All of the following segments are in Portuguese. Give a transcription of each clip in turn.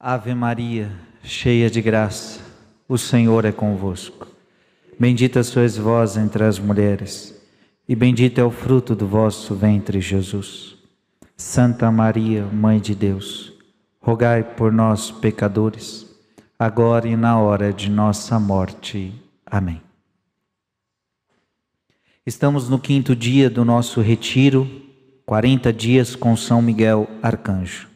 Ave Maria, cheia de graça, o Senhor é convosco. Bendita sois vós entre as mulheres, e bendito é o fruto do vosso ventre, Jesus. Santa Maria, Mãe de Deus, rogai por nós, pecadores, agora e na hora de nossa morte. Amém. Estamos no quinto dia do nosso retiro, 40 dias com São Miguel Arcanjo.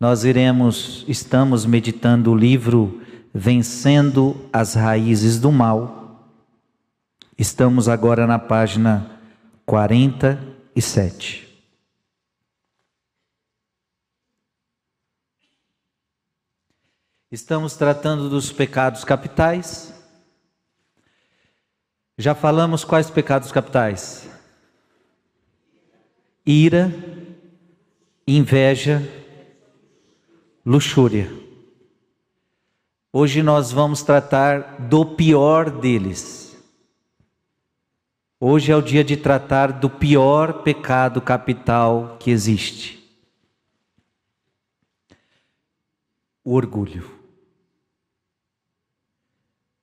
Nós iremos, estamos meditando o livro Vencendo as Raízes do Mal. Estamos agora na página 47. Estamos tratando dos pecados capitais. Já falamos quais pecados capitais? Ira, inveja, luxúria. Hoje nós vamos tratar do pior deles. Hoje é o dia de tratar do pior pecado capital que existe: o orgulho.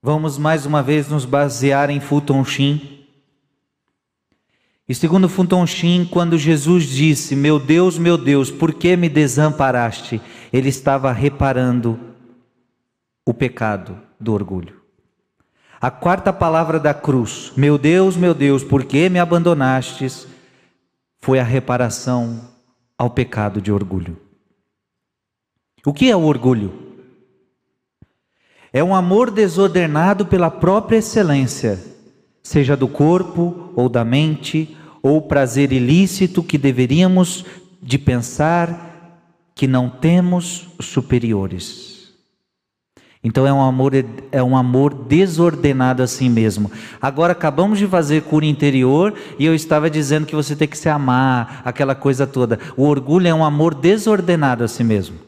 Vamos mais uma vez nos basear em Fulton Sheen. E segundo Fulton Sheen, quando Jesus disse: Meu Deus, meu Deus, por que me desamparaste? ele estava reparando o pecado do orgulho. A quarta palavra da cruz, meu Deus, meu Deus, por que me abandonastes? Foi a reparação ao pecado de orgulho. O que é o orgulho? É um amor desordenado pela própria excelência, seja do corpo ou da mente, ou prazer ilícito que deveríamos de pensar que não temos superiores. Então é um amor é um amor desordenado a si mesmo. Agora acabamos de fazer cura interior e eu estava dizendo que você tem que se amar, aquela coisa toda. O orgulho é um amor desordenado a si mesmo.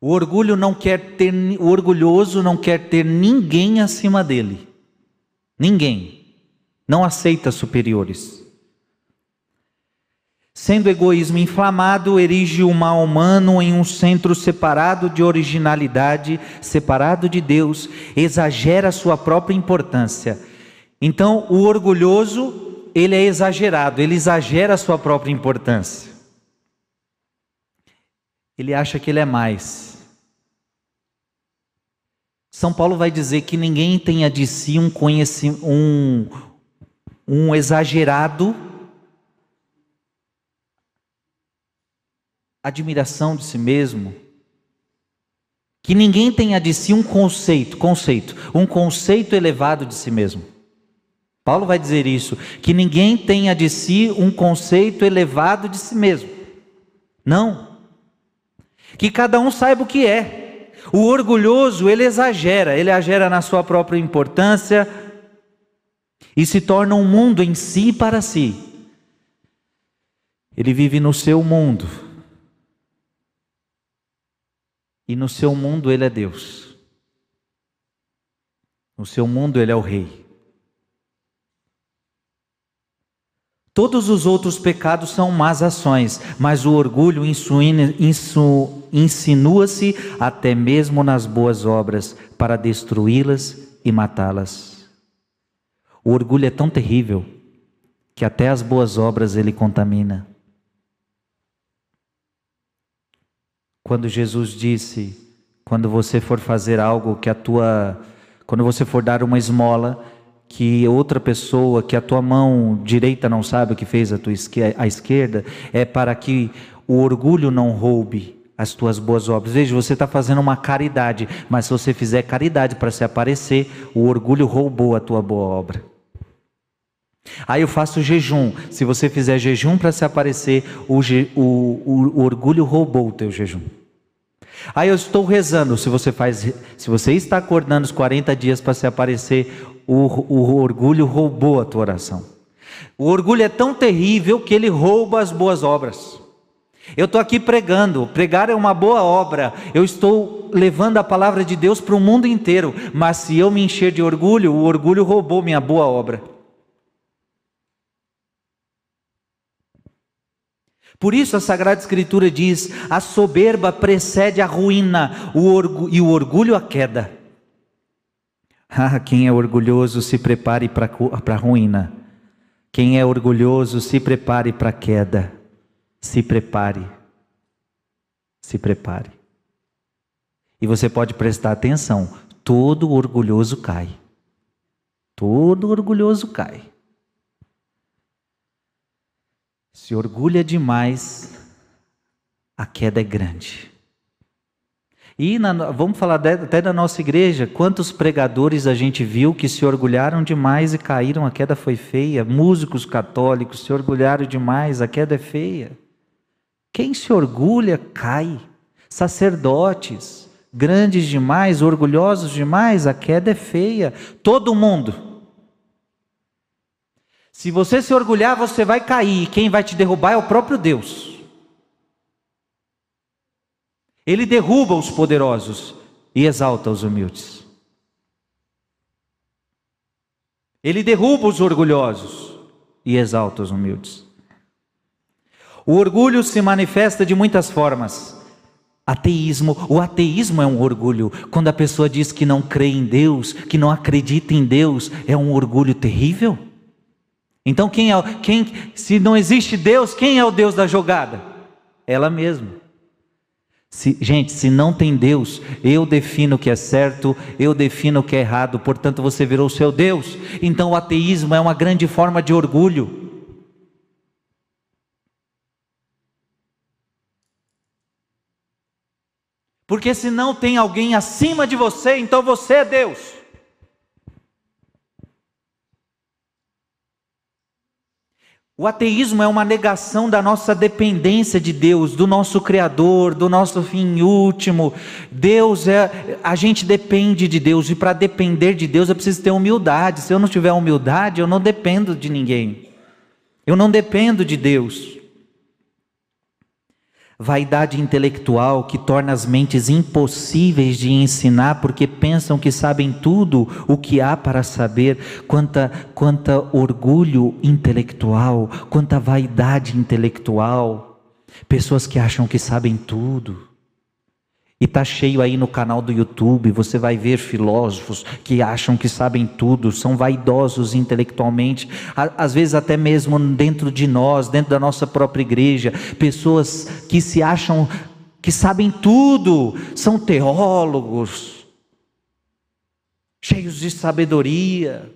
O orgulho não quer ter o orgulhoso não quer ter ninguém acima dele. Ninguém. Não aceita superiores. Sendo egoísmo inflamado, erige o mal humano em um centro separado de originalidade, separado de Deus, exagera sua própria importância. Então, o orgulhoso, ele é exagerado, ele exagera sua própria importância. Ele acha que ele é mais. São Paulo vai dizer que ninguém tenha de si um, um, um exagerado admiração de si mesmo, que ninguém tenha de si um conceito, conceito, um conceito elevado de si mesmo. Paulo vai dizer isso, que ninguém tenha de si um conceito elevado de si mesmo. Não. Que cada um saiba o que é. O orgulhoso, ele exagera, ele exagera na sua própria importância e se torna um mundo em si para si. Ele vive no seu mundo e no seu mundo ele é Deus. No seu mundo ele é o Rei. Todos os outros pecados são más ações, mas o orgulho insinua-se até mesmo nas boas obras para destruí-las e matá-las. O orgulho é tão terrível que até as boas obras ele contamina. Quando Jesus disse: quando você for fazer algo que a tua. Quando você for dar uma esmola, que outra pessoa, que a tua mão direita não sabe o que fez a tua a esquerda, é para que o orgulho não roube as tuas boas obras. Veja, você está fazendo uma caridade, mas se você fizer caridade para se aparecer, o orgulho roubou a tua boa obra. Aí eu faço jejum. Se você fizer jejum para se aparecer, o, o, o, o orgulho roubou o teu jejum. Aí eu estou rezando. Se você faz, se você está acordando os 40 dias para se aparecer, o, o orgulho roubou a tua oração. O orgulho é tão terrível que ele rouba as boas obras. Eu estou aqui pregando, pregar é uma boa obra, eu estou levando a palavra de Deus para o mundo inteiro, mas se eu me encher de orgulho, o orgulho roubou minha boa obra. Por isso a Sagrada Escritura diz: a soberba precede a ruína o e o orgulho a queda. Ah, quem é orgulhoso se prepare para a ruína. Quem é orgulhoso se prepare para a queda. Se prepare. Se prepare. E você pode prestar atenção: todo orgulhoso cai. Todo orgulhoso cai. Se orgulha demais, a queda é grande. E na, vamos falar até da nossa igreja, quantos pregadores a gente viu que se orgulharam demais e caíram, a queda foi feia. Músicos católicos se orgulharam demais, a queda é feia. Quem se orgulha cai. Sacerdotes, grandes demais, orgulhosos demais, a queda é feia. Todo mundo. Se você se orgulhar, você vai cair. Quem vai te derrubar é o próprio Deus. Ele derruba os poderosos e exalta os humildes. Ele derruba os orgulhosos e exalta os humildes. O orgulho se manifesta de muitas formas. Ateísmo, o ateísmo é um orgulho. Quando a pessoa diz que não crê em Deus, que não acredita em Deus, é um orgulho terrível. Então quem é quem se não existe Deus, quem é o Deus da jogada? Ela mesma. Se, gente, se não tem Deus, eu defino o que é certo, eu defino o que é errado, portanto você virou seu Deus. Então o ateísmo é uma grande forma de orgulho. Porque se não tem alguém acima de você, então você é Deus. O ateísmo é uma negação da nossa dependência de Deus, do nosso Criador, do nosso fim último. Deus é. A gente depende de Deus, e para depender de Deus eu preciso ter humildade. Se eu não tiver humildade, eu não dependo de ninguém. Eu não dependo de Deus vaidade intelectual que torna as mentes impossíveis de ensinar porque pensam que sabem tudo o que há para saber, quanta, quanta orgulho intelectual, quanta vaidade intelectual, pessoas que acham que sabem tudo. E está cheio aí no canal do YouTube, você vai ver filósofos que acham que sabem tudo, são vaidosos intelectualmente, às vezes até mesmo dentro de nós, dentro da nossa própria igreja, pessoas que se acham que sabem tudo, são teólogos, cheios de sabedoria.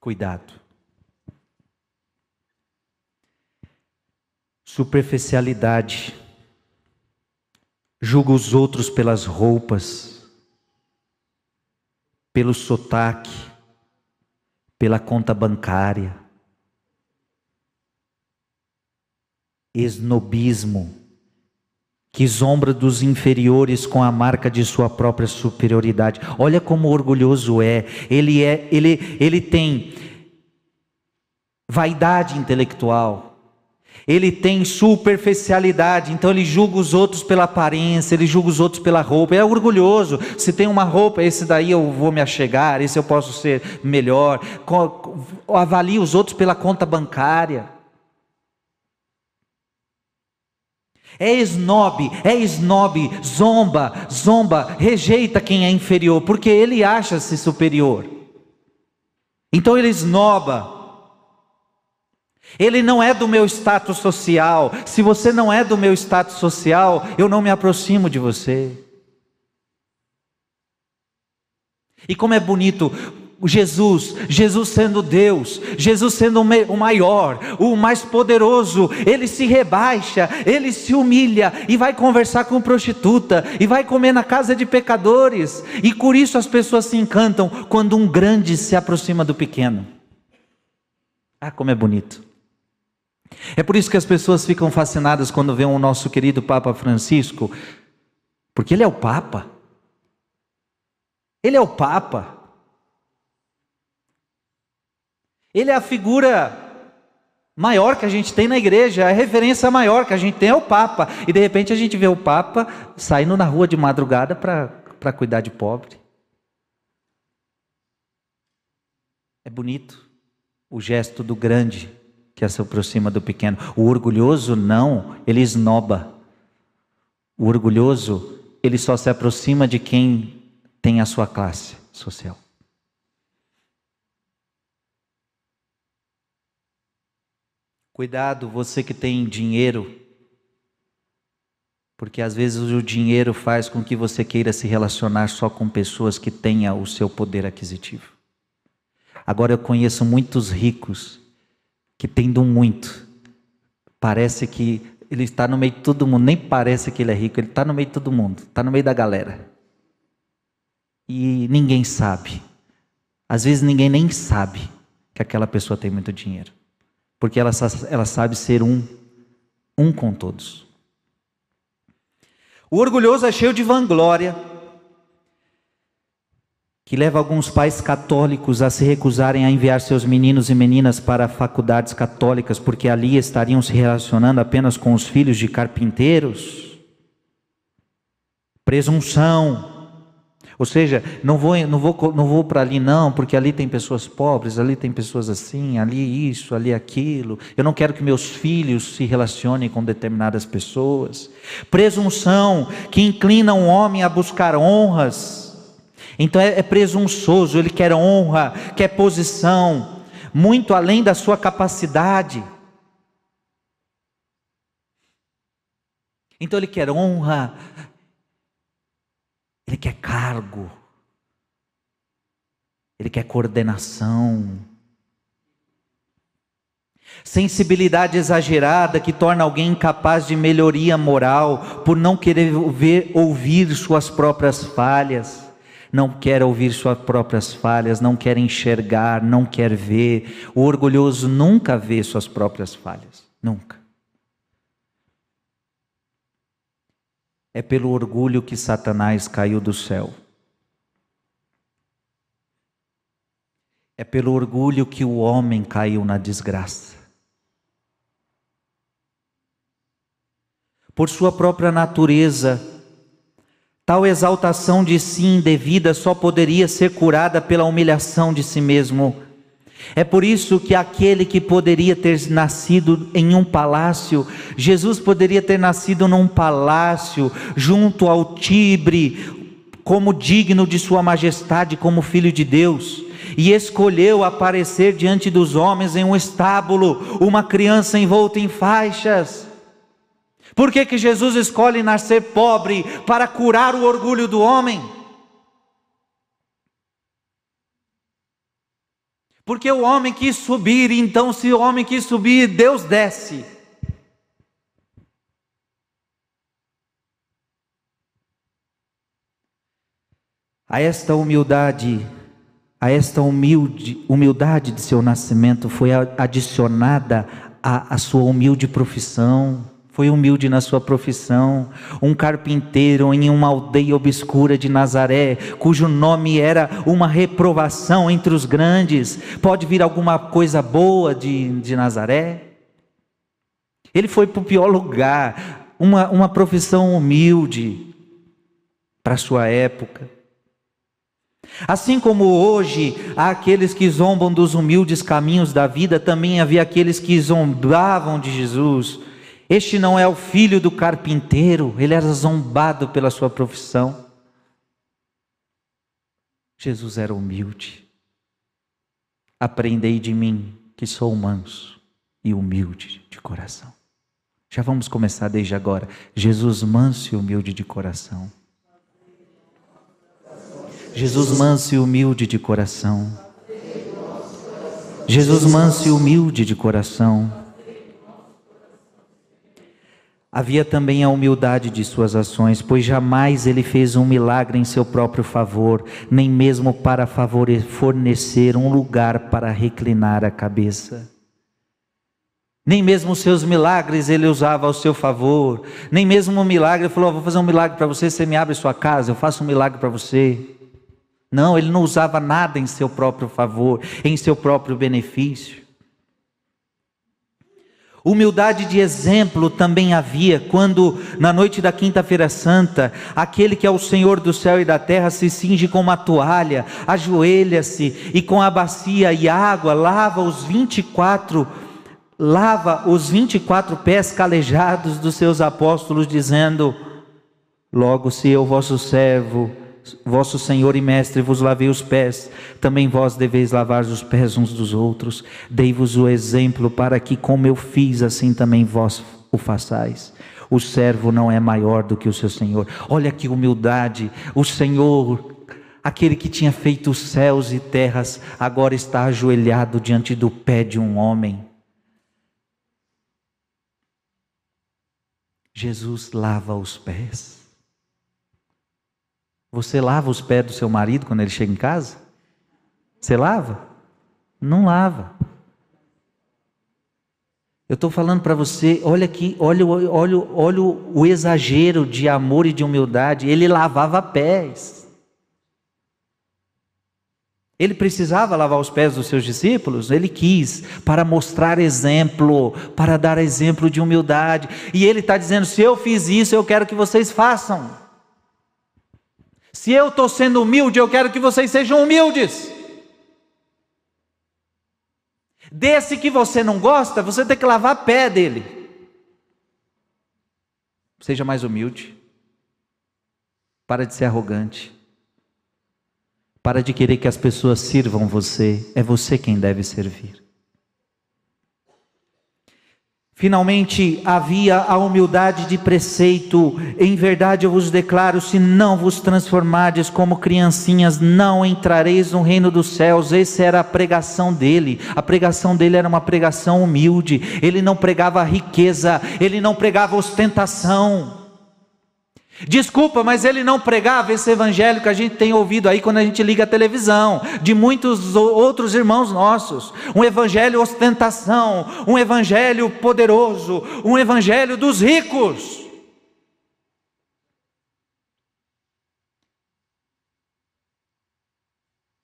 Cuidado. Superficialidade julga os outros pelas roupas, pelo sotaque, pela conta bancária. Esnobismo, que zombra dos inferiores com a marca de sua própria superioridade. Olha como orgulhoso é. Ele é, ele, ele tem vaidade intelectual ele tem superficialidade, então ele julga os outros pela aparência, ele julga os outros pela roupa, é orgulhoso. Se tem uma roupa, esse daí eu vou me achegar, esse eu posso ser melhor. Avalia os outros pela conta bancária. É esnobe, é esnobe, zomba, zomba, rejeita quem é inferior, porque ele acha-se superior. Então ele esnoba, ele não é do meu status social. Se você não é do meu status social, eu não me aproximo de você. E como é bonito Jesus, Jesus sendo Deus, Jesus sendo o maior, o mais poderoso, ele se rebaixa, ele se humilha e vai conversar com prostituta e vai comer na casa de pecadores, e por isso as pessoas se encantam quando um grande se aproxima do pequeno. Ah, como é bonito. É por isso que as pessoas ficam fascinadas quando vêem o nosso querido Papa Francisco, porque ele é o Papa. Ele é o Papa. Ele é a figura maior que a gente tem na igreja, a referência maior que a gente tem é o Papa. E de repente a gente vê o Papa saindo na rua de madrugada para cuidar de pobre. É bonito o gesto do grande que se aproxima do pequeno. O orgulhoso não, ele esnoba. O orgulhoso, ele só se aproxima de quem tem a sua classe social. Cuidado, você que tem dinheiro, porque às vezes o dinheiro faz com que você queira se relacionar só com pessoas que tenham o seu poder aquisitivo. Agora eu conheço muitos ricos que tendo muito, parece que ele está no meio de todo mundo, nem parece que ele é rico, ele está no meio de todo mundo, está no meio da galera. E ninguém sabe. Às vezes ninguém nem sabe que aquela pessoa tem muito dinheiro porque ela, ela sabe ser um, um com todos. O orgulhoso é cheio de vanglória, que leva alguns pais católicos a se recusarem a enviar seus meninos e meninas para faculdades católicas, porque ali estariam se relacionando apenas com os filhos de carpinteiros. Presunção, ou seja, não vou, não vou, não vou para ali não, porque ali tem pessoas pobres, ali tem pessoas assim, ali isso, ali aquilo. Eu não quero que meus filhos se relacionem com determinadas pessoas. Presunção que inclina um homem a buscar honras. Então é, é presunçoso, ele quer honra, quer posição, muito além da sua capacidade. Então ele quer honra, ele quer cargo. Ele quer coordenação. Sensibilidade exagerada que torna alguém incapaz de melhoria moral por não querer ver, ouvir suas próprias falhas. Não quer ouvir suas próprias falhas, não quer enxergar, não quer ver. O orgulhoso nunca vê suas próprias falhas. Nunca. É pelo orgulho que Satanás caiu do céu. É pelo orgulho que o homem caiu na desgraça. Por sua própria natureza, tal exaltação de si indevida só poderia ser curada pela humilhação de si mesmo é por isso que aquele que poderia ter nascido em um palácio, Jesus poderia ter nascido num palácio, junto ao Tibre, como digno de Sua Majestade, como Filho de Deus, e escolheu aparecer diante dos homens em um estábulo, uma criança envolta em faixas. Por que, que Jesus escolhe nascer pobre para curar o orgulho do homem? Porque o homem quis subir, então, se o homem quis subir, Deus desce. A esta humildade, a esta humilde, humildade de seu nascimento foi adicionada a, a sua humilde profissão foi humilde na sua profissão, um carpinteiro em uma aldeia obscura de Nazaré, cujo nome era uma reprovação entre os grandes. Pode vir alguma coisa boa de, de Nazaré? Ele foi para o pior lugar, uma, uma profissão humilde para a sua época. Assim como hoje há aqueles que zombam dos humildes caminhos da vida, também havia aqueles que zombavam de Jesus este não é o filho do carpinteiro, ele era zombado pela sua profissão. Jesus era humilde. Aprendei de mim, que sou manso e humilde de coração. Já vamos começar desde agora. Jesus manso e humilde de coração. Jesus manso e humilde de coração. Jesus manso e humilde de coração. Havia também a humildade de suas ações, pois jamais ele fez um milagre em seu próprio favor, nem mesmo para fornecer um lugar para reclinar a cabeça. Nem mesmo os seus milagres ele usava ao seu favor, nem mesmo um milagre, ele falou: oh, Vou fazer um milagre para você, você me abre sua casa, eu faço um milagre para você. Não, ele não usava nada em seu próprio favor, em seu próprio benefício. Humildade de exemplo também havia quando, na noite da Quinta-feira Santa, aquele que é o Senhor do céu e da terra se cinge com uma toalha, ajoelha-se e com a bacia e água lava os 24 lava os 24 pés calejados dos seus apóstolos, dizendo: Logo, se eu, vosso servo, vosso Senhor e Mestre, vos lavei os pés, também vós deveis lavar os pés uns dos outros. Dei-vos o exemplo para que, como eu fiz, assim também vós o façais. O servo não é maior do que o seu Senhor. Olha que humildade. O Senhor, aquele que tinha feito os céus e terras, agora está ajoelhado diante do pé de um homem. Jesus lava os pés. Você lava os pés do seu marido quando ele chega em casa? Você lava? Não lava. Eu estou falando para você, olha aqui, olha, olha, olha o exagero de amor e de humildade. Ele lavava pés. Ele precisava lavar os pés dos seus discípulos? Ele quis, para mostrar exemplo, para dar exemplo de humildade. E ele está dizendo: se eu fiz isso, eu quero que vocês façam. Se eu estou sendo humilde, eu quero que vocês sejam humildes. Desse que você não gosta, você tem que lavar pé dele. Seja mais humilde. Para de ser arrogante. Para de querer que as pessoas sirvam você. É você quem deve servir. Finalmente havia a humildade de preceito. Em verdade eu vos declaro: se não vos transformardes como criancinhas, não entrareis no reino dos céus. Essa era a pregação dele. A pregação dele era uma pregação humilde. Ele não pregava riqueza, ele não pregava ostentação. Desculpa, mas ele não pregava esse evangelho que a gente tem ouvido aí quando a gente liga a televisão, de muitos outros irmãos nossos. Um evangelho ostentação, um evangelho poderoso, um evangelho dos ricos.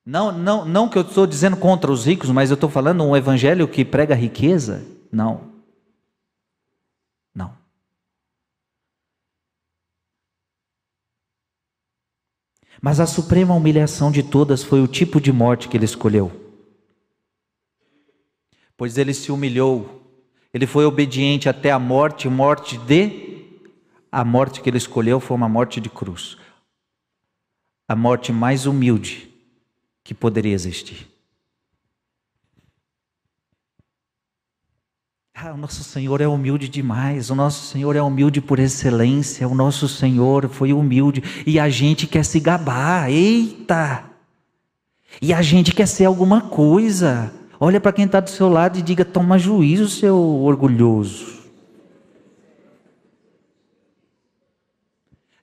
Não, não, não que eu estou dizendo contra os ricos, mas eu estou falando um evangelho que prega riqueza. Não. Mas a suprema humilhação de todas foi o tipo de morte que ele escolheu. Pois ele se humilhou, ele foi obediente até a morte, morte de. A morte que ele escolheu foi uma morte de cruz. A morte mais humilde que poderia existir. Ah, o nosso Senhor é humilde demais, o nosso Senhor é humilde por excelência, o nosso Senhor foi humilde e a gente quer se gabar, eita! E a gente quer ser alguma coisa. Olha para quem está do seu lado e diga: toma juízo, seu orgulhoso.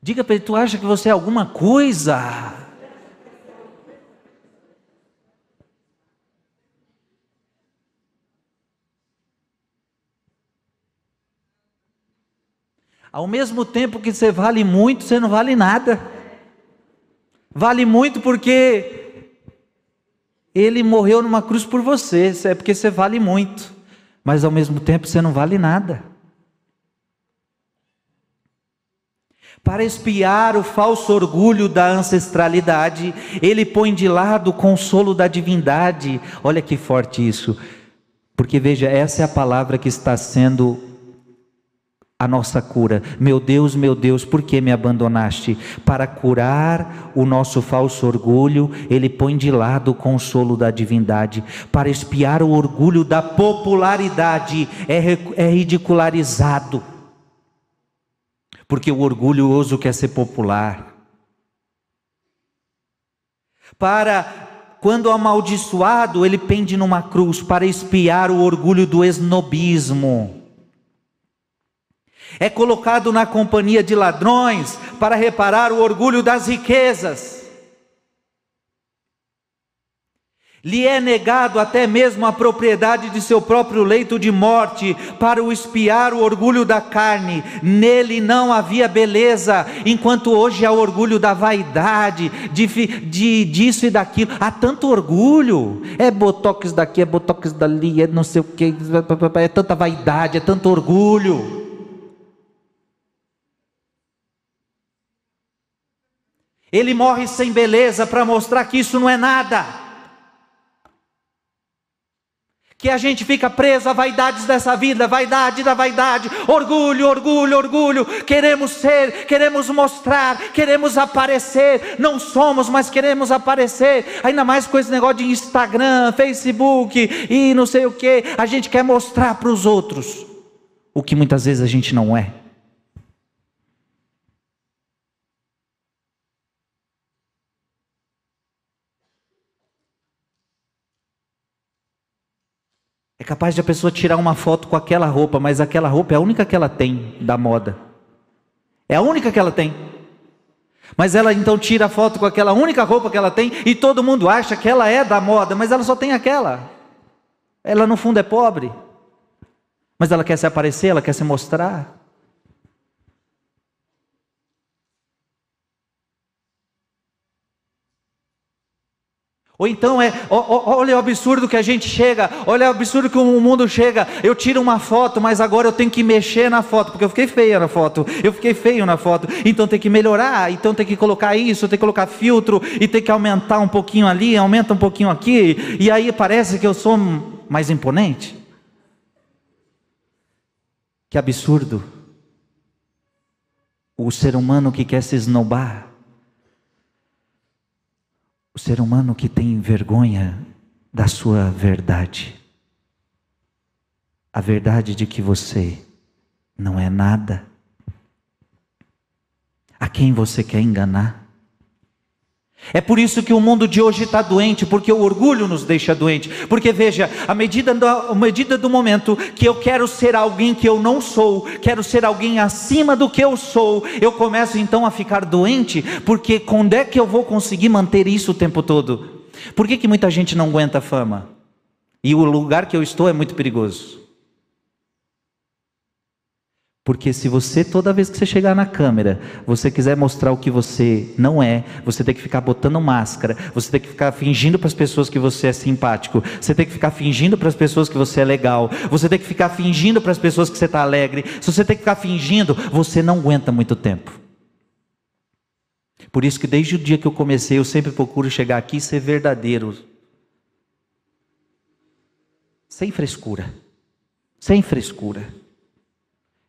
Diga para ele: tu acha que você é alguma coisa? Ao mesmo tempo que você vale muito, você não vale nada. Vale muito porque ele morreu numa cruz por você, é porque você vale muito, mas ao mesmo tempo você não vale nada. Para espiar o falso orgulho da ancestralidade, ele põe de lado o consolo da divindade. Olha que forte isso. Porque veja, essa é a palavra que está sendo a nossa cura. Meu Deus, meu Deus, por que me abandonaste? Para curar o nosso falso orgulho, ele põe de lado o consolo da divindade. Para espiar o orgulho da popularidade, é, é ridicularizado. Porque o orgulhoso quer ser popular. Para quando amaldiçoado, ele pende numa cruz para espiar o orgulho do esnobismo é colocado na companhia de ladrões para reparar o orgulho das riquezas. Lhe é negado até mesmo a propriedade de seu próprio leito de morte, para o espiar o orgulho da carne. Nele não havia beleza, enquanto hoje há orgulho da vaidade, de, de disso e daquilo. Há tanto orgulho. É botox daqui, é botox dali, é não sei o que, é tanta vaidade, é tanto orgulho. Ele morre sem beleza para mostrar que isso não é nada. que a gente fica preso a vaidades dessa vida, vaidade da vaidade, orgulho, orgulho, orgulho. Queremos ser, queremos mostrar, queremos aparecer. Não somos, mas queremos aparecer. Ainda mais com esse negócio de Instagram, Facebook e não sei o que. A gente quer mostrar para os outros o que muitas vezes a gente não é. É capaz de a pessoa tirar uma foto com aquela roupa, mas aquela roupa é a única que ela tem da moda. É a única que ela tem. Mas ela então tira a foto com aquela única roupa que ela tem e todo mundo acha que ela é da moda, mas ela só tem aquela. Ela no fundo é pobre. Mas ela quer se aparecer, ela quer se mostrar. Ou então é, olha o absurdo que a gente chega, olha o absurdo que o mundo chega. Eu tiro uma foto, mas agora eu tenho que mexer na foto, porque eu fiquei feia na foto, eu fiquei feio na foto, então tem que melhorar, então tem que colocar isso, tem que colocar filtro, e tem que aumentar um pouquinho ali, aumenta um pouquinho aqui, e aí parece que eu sou mais imponente. Que absurdo. O ser humano que quer se esnobar o ser humano que tem vergonha da sua verdade. A verdade de que você não é nada. A quem você quer enganar? É por isso que o mundo de hoje está doente, porque o orgulho nos deixa doente. Porque veja, à medida, do, à medida do momento que eu quero ser alguém que eu não sou, quero ser alguém acima do que eu sou, eu começo então a ficar doente, porque quando é que eu vou conseguir manter isso o tempo todo? Por que, que muita gente não aguenta fama? E o lugar que eu estou é muito perigoso. Porque se você, toda vez que você chegar na câmera, você quiser mostrar o que você não é, você tem que ficar botando máscara, você tem que ficar fingindo para as pessoas que você é simpático, você tem que ficar fingindo para as pessoas que você é legal, você tem que ficar fingindo para as pessoas que você está alegre, se você tem que ficar fingindo, você não aguenta muito tempo. Por isso que desde o dia que eu comecei, eu sempre procuro chegar aqui e ser verdadeiro. Sem frescura. Sem frescura.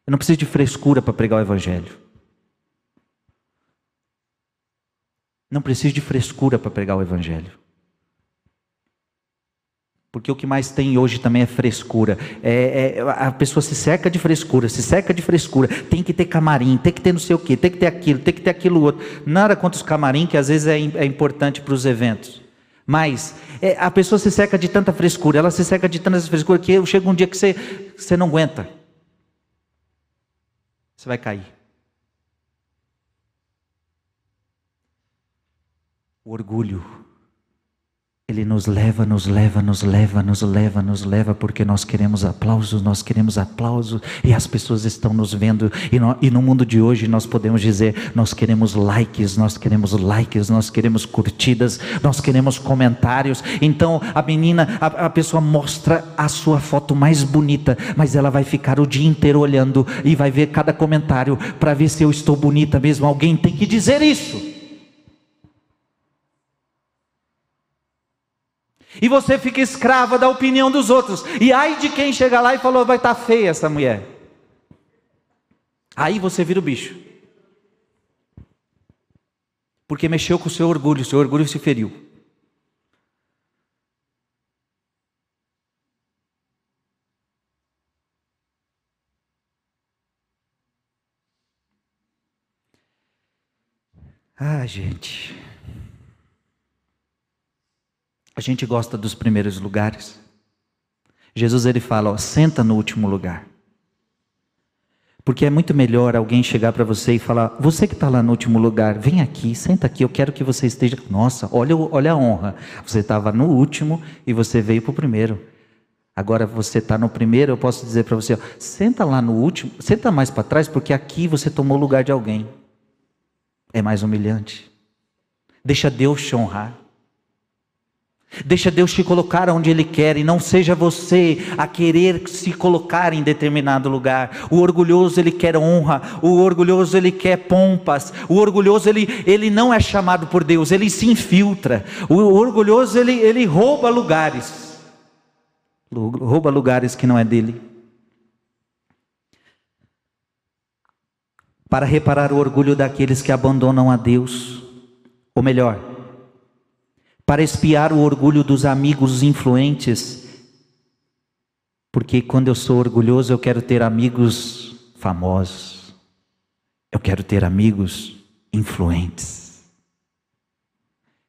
Eu não preciso de frescura para pregar o Evangelho. Não preciso de frescura para pregar o Evangelho. Porque o que mais tem hoje também é frescura. É, é, a pessoa se cerca de frescura, se cerca de frescura. Tem que ter camarim, tem que ter não sei o quê, tem que ter aquilo, tem que ter aquilo outro. Nada contra os camarim, que às vezes é, é importante para os eventos. Mas é, a pessoa se cerca de tanta frescura, ela se cerca de tanta frescura que chega um dia que você, você não aguenta você vai cair. O orgulho ele nos leva, nos leva, nos leva, nos leva, nos leva, porque nós queremos aplausos, nós queremos aplausos, e as pessoas estão nos vendo, e no, e no mundo de hoje nós podemos dizer: nós queremos likes, nós queremos likes, nós queremos curtidas, nós queremos comentários. Então a menina, a, a pessoa mostra a sua foto mais bonita, mas ela vai ficar o dia inteiro olhando e vai ver cada comentário para ver se eu estou bonita mesmo. Alguém tem que dizer isso. E você fica escrava da opinião dos outros. E ai de quem chega lá e falou: vai estar tá feia essa mulher. Aí você vira o bicho. Porque mexeu com o seu orgulho, o seu orgulho se feriu. Ah, gente. A gente gosta dos primeiros lugares. Jesus ele fala, ó, senta no último lugar. Porque é muito melhor alguém chegar para você e falar: Você que está lá no último lugar, vem aqui, senta aqui, eu quero que você esteja. Nossa, olha, olha a honra. Você estava no último e você veio para o primeiro. Agora você está no primeiro, eu posso dizer para você: ó, senta lá no último, senta mais para trás, porque aqui você tomou o lugar de alguém. É mais humilhante. Deixa Deus te honrar. Deixa Deus te colocar onde Ele quer e não seja você a querer se colocar em determinado lugar. O orgulhoso ele quer honra, o orgulhoso ele quer pompas, o orgulhoso ele, ele não é chamado por Deus, ele se infiltra. O orgulhoso ele, ele rouba lugares. rouba lugares que não é dele. Para reparar o orgulho daqueles que abandonam a Deus, ou melhor, para espiar o orgulho dos amigos influentes, porque quando eu sou orgulhoso eu quero ter amigos famosos, eu quero ter amigos influentes.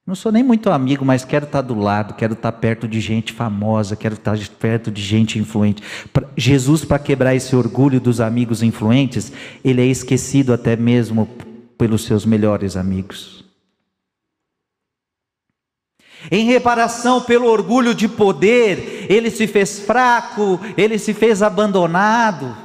Não sou nem muito amigo, mas quero estar do lado, quero estar perto de gente famosa, quero estar perto de gente influente. Jesus, para quebrar esse orgulho dos amigos influentes, ele é esquecido até mesmo pelos seus melhores amigos. Em reparação pelo orgulho de poder, ele se fez fraco, ele se fez abandonado.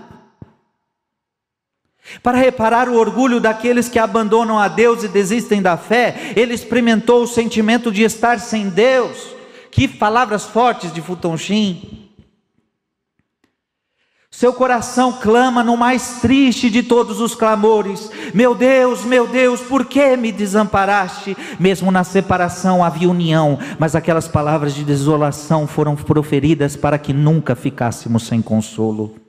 Para reparar o orgulho daqueles que abandonam a Deus e desistem da fé, ele experimentou o sentimento de estar sem Deus. Que palavras fortes de Futonchim. Seu coração clama no mais triste de todos os clamores: Meu Deus, meu Deus, por que me desamparaste? Mesmo na separação havia união, mas aquelas palavras de desolação foram proferidas para que nunca ficássemos sem consolo.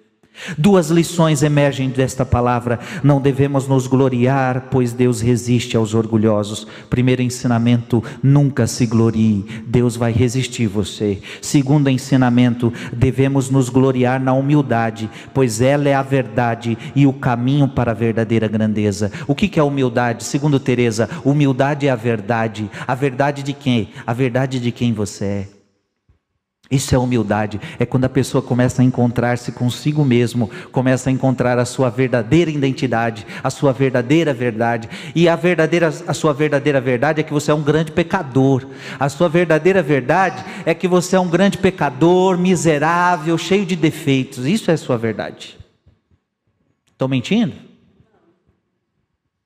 Duas lições emergem desta palavra. Não devemos nos gloriar, pois Deus resiste aos orgulhosos. Primeiro ensinamento: nunca se glorie, Deus vai resistir você. Segundo ensinamento: devemos nos gloriar na humildade, pois ela é a verdade e o caminho para a verdadeira grandeza. O que é humildade? Segundo Teresa, humildade é a verdade. A verdade de quem? A verdade de quem você é. Isso é humildade, é quando a pessoa começa a encontrar-se consigo mesmo, começa a encontrar a sua verdadeira identidade, a sua verdadeira verdade. E a verdadeira a sua verdadeira verdade é que você é um grande pecador. A sua verdadeira verdade é que você é um grande pecador, miserável, cheio de defeitos. Isso é a sua verdade. Estou mentindo?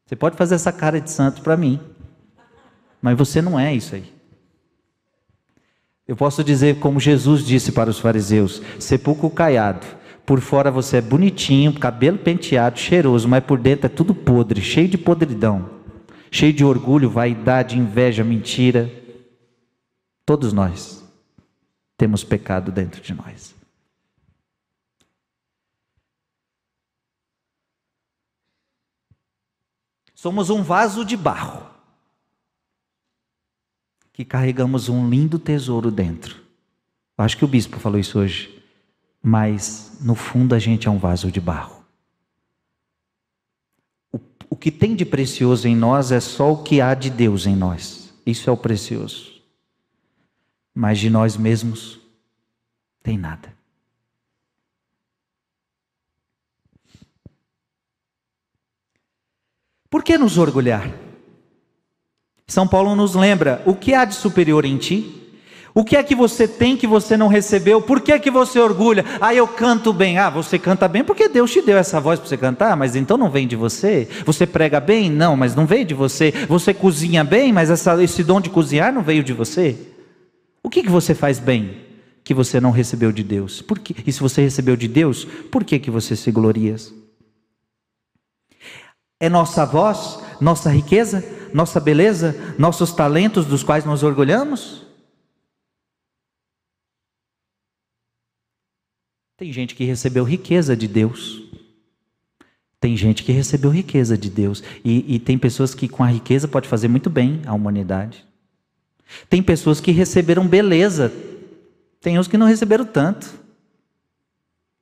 Você pode fazer essa cara de santo para mim, mas você não é isso aí. Eu posso dizer como Jesus disse para os fariseus: sepulcro caiado. Por fora você é bonitinho, cabelo penteado, cheiroso, mas por dentro é tudo podre, cheio de podridão, cheio de orgulho, vaidade, inveja, mentira. Todos nós temos pecado dentro de nós. Somos um vaso de barro que carregamos um lindo tesouro dentro. Acho que o bispo falou isso hoje. Mas, no fundo, a gente é um vaso de barro. O, o que tem de precioso em nós é só o que há de Deus em nós. Isso é o precioso. Mas de nós mesmos, tem nada. Por que nos orgulhar? São Paulo nos lembra: o que há de superior em ti? O que é que você tem que você não recebeu? Por que é que você orgulha? Ah, eu canto bem. Ah, você canta bem porque Deus te deu essa voz para você cantar, mas então não vem de você. Você prega bem? Não, mas não veio de você. Você cozinha bem, mas essa, esse dom de cozinhar não veio de você. O que, que você faz bem que você não recebeu de Deus? Por que, e se você recebeu de Deus, por que, que você se gloria? É nossa voz, nossa riqueza, nossa beleza, nossos talentos dos quais nos orgulhamos? Tem gente que recebeu riqueza de Deus. Tem gente que recebeu riqueza de Deus. E, e, tem pessoas que com a riqueza pode fazer muito bem à humanidade. Tem pessoas que receberam beleza. Tem uns que não receberam tanto.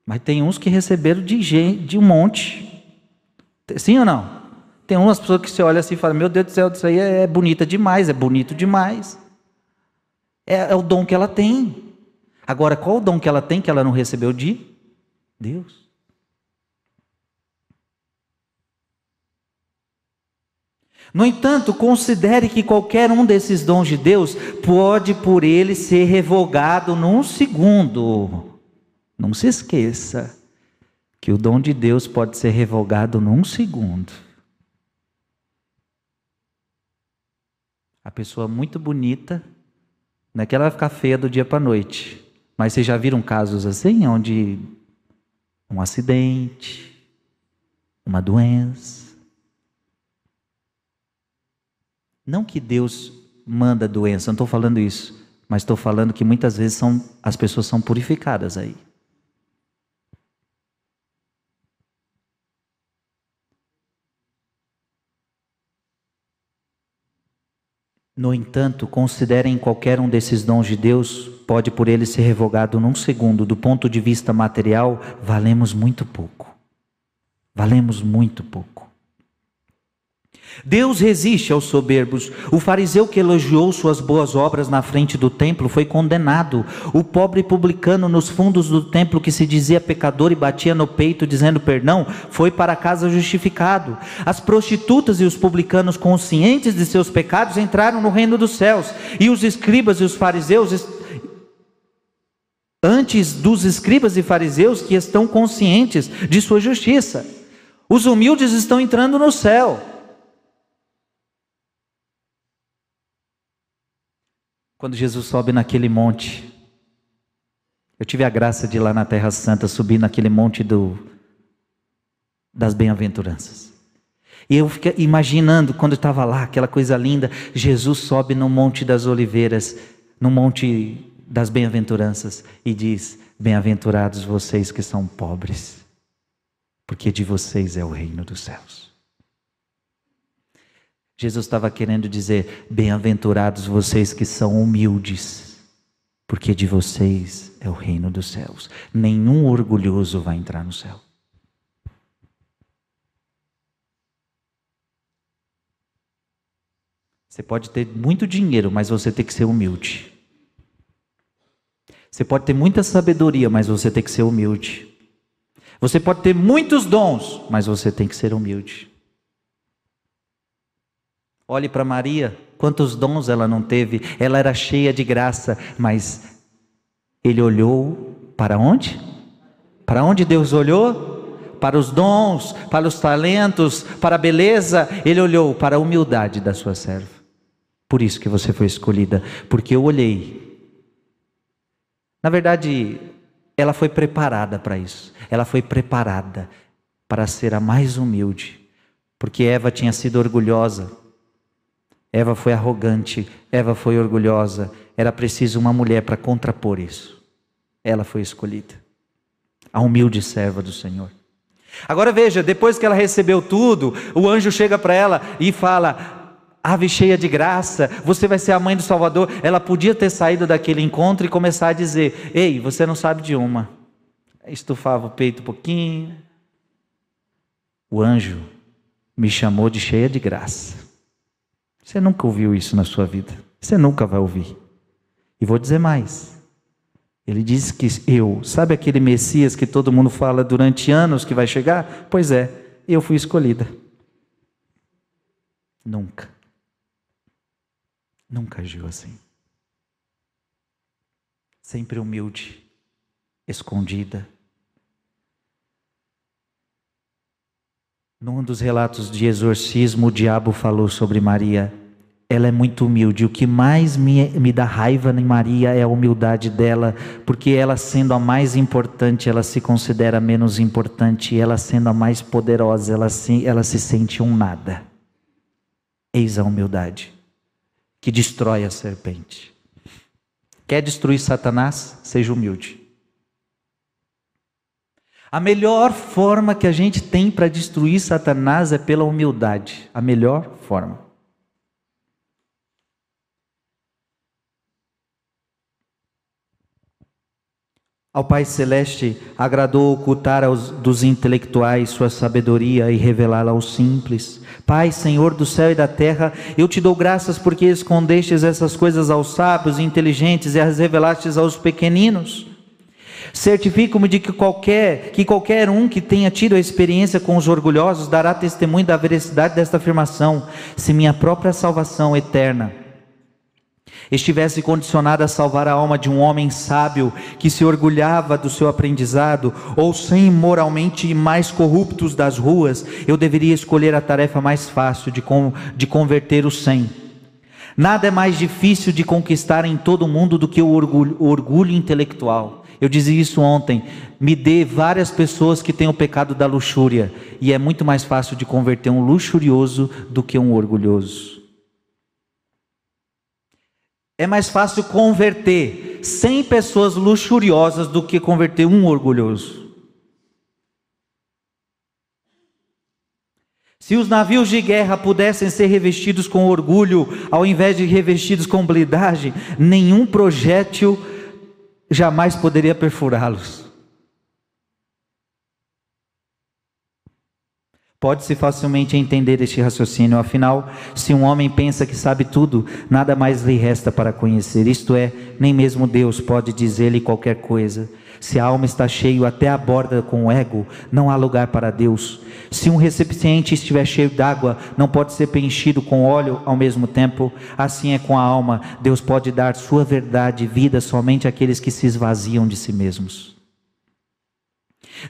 Mas tem uns que receberam de, de um monte. Sim ou não? Tem umas pessoas que você olha assim e fala: Meu Deus do céu, isso aí é bonita demais, é bonito demais. É, é o dom que ela tem. Agora, qual o dom que ela tem que ela não recebeu de Deus? No entanto, considere que qualquer um desses dons de Deus pode por ele ser revogado num segundo. Não se esqueça que o dom de Deus pode ser revogado num segundo. A pessoa muito bonita, não é que ela vai ficar feia do dia para noite. Mas vocês já viram casos assim, onde um acidente, uma doença. Não que Deus manda doença, não estou falando isso. mas estou falando que muitas vezes são, as pessoas são purificadas aí. No entanto, considerem qualquer um desses dons de Deus, pode por ele ser revogado num segundo. Do ponto de vista material, valemos muito pouco. Valemos muito pouco. Deus resiste aos soberbos. O fariseu que elogiou suas boas obras na frente do templo foi condenado. O pobre publicano nos fundos do templo que se dizia pecador e batia no peito dizendo perdão, foi para casa justificado. As prostitutas e os publicanos conscientes de seus pecados entraram no reino dos céus. E os escribas e os fariseus antes dos escribas e fariseus que estão conscientes de sua justiça. Os humildes estão entrando no céu. Quando Jesus sobe naquele monte, eu tive a graça de ir lá na Terra Santa, subir naquele monte do, das bem-aventuranças. E eu fiquei imaginando, quando estava lá, aquela coisa linda, Jesus sobe no Monte das Oliveiras, no Monte das Bem-aventuranças, e diz: Bem-aventurados vocês que são pobres, porque de vocês é o reino dos céus. Jesus estava querendo dizer: bem-aventurados vocês que são humildes, porque de vocês é o reino dos céus. Nenhum orgulhoso vai entrar no céu. Você pode ter muito dinheiro, mas você tem que ser humilde. Você pode ter muita sabedoria, mas você tem que ser humilde. Você pode ter muitos dons, mas você tem que ser humilde. Olhe para Maria, quantos dons ela não teve. Ela era cheia de graça, mas ele olhou para onde? Para onde Deus olhou? Para os dons, para os talentos, para a beleza. Ele olhou para a humildade da sua serva. Por isso que você foi escolhida, porque eu olhei. Na verdade, ela foi preparada para isso. Ela foi preparada para ser a mais humilde, porque Eva tinha sido orgulhosa, Eva foi arrogante, Eva foi orgulhosa. Era preciso uma mulher para contrapor isso. Ela foi escolhida. A humilde serva do Senhor. Agora veja, depois que ela recebeu tudo, o anjo chega para ela e fala: Ave cheia de graça, você vai ser a mãe do Salvador. Ela podia ter saído daquele encontro e começar a dizer: Ei, você não sabe de uma. Estufava o peito um pouquinho. O anjo me chamou de cheia de graça. Você nunca ouviu isso na sua vida. Você nunca vai ouvir. E vou dizer mais. Ele diz que eu, sabe aquele Messias que todo mundo fala durante anos que vai chegar? Pois é, eu fui escolhida. Nunca. Nunca agiu assim. Sempre humilde, escondida. Num dos relatos de exorcismo, o diabo falou sobre Maria ela é muito humilde. O que mais me, me dá raiva em Maria é a humildade dela, porque ela sendo a mais importante, ela se considera menos importante, ela sendo a mais poderosa, ela se, ela se sente um nada. Eis a humildade que destrói a serpente. Quer destruir Satanás? Seja humilde. A melhor forma que a gente tem para destruir Satanás é pela humildade. A melhor forma. Ao Pai Celeste agradou ocultar aos, dos intelectuais sua sabedoria e revelá-la aos simples. Pai, Senhor do céu e da terra, eu te dou graças porque escondestes essas coisas aos sábios e inteligentes e as revelastes aos pequeninos. Certifico-me de que qualquer, que qualquer um que tenha tido a experiência com os orgulhosos dará testemunho da veracidade desta afirmação, se minha própria salvação eterna estivesse condicionada a salvar a alma de um homem sábio que se orgulhava do seu aprendizado, ou sem moralmente mais corruptos das ruas, eu deveria escolher a tarefa mais fácil de, de converter os cem. Nada é mais difícil de conquistar em todo o mundo do que o orgulho, o orgulho intelectual. Eu dizia isso ontem. Me dê várias pessoas que têm o pecado da luxúria, e é muito mais fácil de converter um luxurioso do que um orgulhoso. É mais fácil converter 100 pessoas luxuriosas do que converter um orgulhoso. Se os navios de guerra pudessem ser revestidos com orgulho, ao invés de revestidos com blindagem, nenhum projétil jamais poderia perfurá-los. Pode-se facilmente entender este raciocínio, afinal, se um homem pensa que sabe tudo, nada mais lhe resta para conhecer, isto é, nem mesmo Deus pode dizer-lhe qualquer coisa. Se a alma está cheia até a borda com o ego, não há lugar para Deus. Se um recipiente estiver cheio d'água, não pode ser preenchido com óleo ao mesmo tempo. Assim é com a alma. Deus pode dar sua verdade e vida somente àqueles que se esvaziam de si mesmos.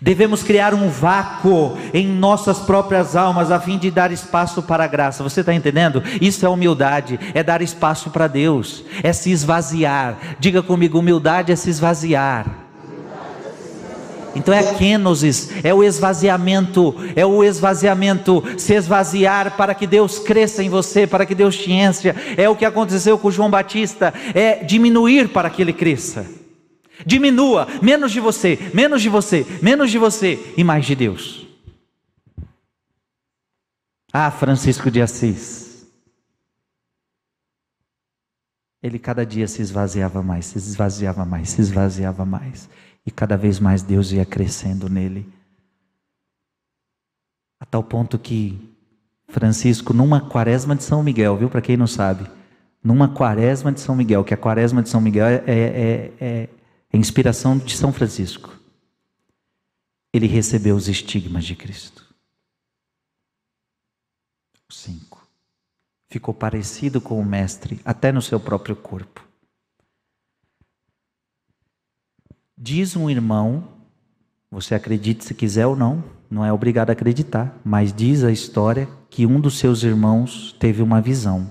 Devemos criar um vácuo em nossas próprias almas a fim de dar espaço para a graça. Você está entendendo? Isso é humildade, é dar espaço para Deus, é se esvaziar. Diga comigo: humildade é se esvaziar. Então é kenosis, é o esvaziamento, é o esvaziamento, se esvaziar para que Deus cresça em você, para que Deus te encha. É o que aconteceu com João Batista, é diminuir para que ele cresça. Diminua, menos de você, menos de você, menos de você e mais de Deus. Ah, Francisco de Assis. Ele cada dia se esvaziava mais, se esvaziava mais, se esvaziava mais. E cada vez mais Deus ia crescendo nele. A tal ponto que Francisco, numa quaresma de São Miguel, viu? Para quem não sabe, numa quaresma de São Miguel, que a quaresma de São Miguel é, é, é a inspiração de São Francisco. Ele recebeu os estigmas de Cristo. Cinco. Ficou parecido com o Mestre, até no seu próprio corpo. Diz um irmão, você acredite se quiser ou não, não é obrigado a acreditar, mas diz a história que um dos seus irmãos teve uma visão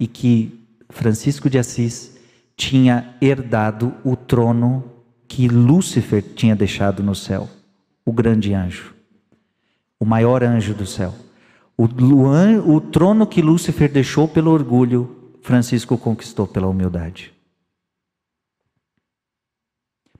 e que Francisco de Assis tinha herdado o trono que Lúcifer tinha deixado no céu, o grande anjo, o maior anjo do céu. O, o, o trono que Lúcifer deixou pelo orgulho, Francisco conquistou pela humildade.